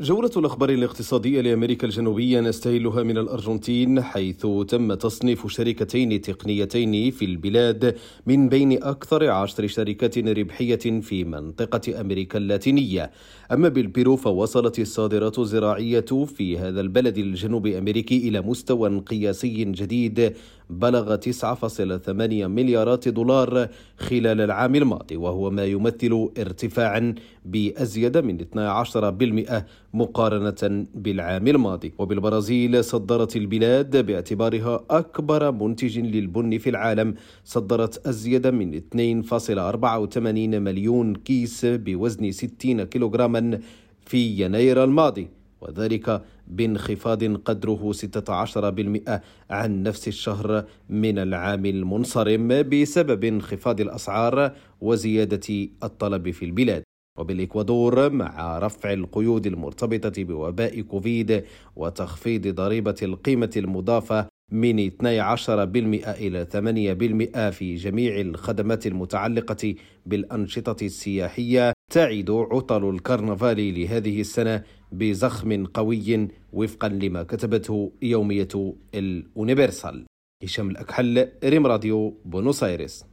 جولة الأخبار الاقتصادية لأمريكا الجنوبية نستهلها من الأرجنتين حيث تم تصنيف شركتين تقنيتين في البلاد من بين أكثر عشر شركات ربحية في منطقة أمريكا اللاتينية. أما بالبيرو فوصلت الصادرات الزراعية في هذا البلد الجنوب أمريكي إلى مستوى قياسي جديد بلغ 9.8 مليارات دولار خلال العام الماضي وهو ما يمثل ارتفاعا بأزيد من 12% مقارنة بالعام الماضي. وبالبرازيل صدرت البلاد باعتبارها أكبر منتج للبن في العالم. صدرت أزيد من 2.84 مليون كيس بوزن 60 كيلوغراما في يناير الماضي. وذلك بانخفاض قدره 16% عن نفس الشهر من العام المنصرم بسبب انخفاض الأسعار وزيادة الطلب في البلاد. وبالإكوادور مع رفع القيود المرتبطة بوباء كوفيد وتخفيض ضريبة القيمة المضافة من 12% إلى 8% في جميع الخدمات المتعلقة بالأنشطة السياحية تعد عطل الكرنفال لهذه السنة بزخم قوي وفقا لما كتبته يومية الأونيفرسال. هشام الأكحل ريم راديو بونوس آيرس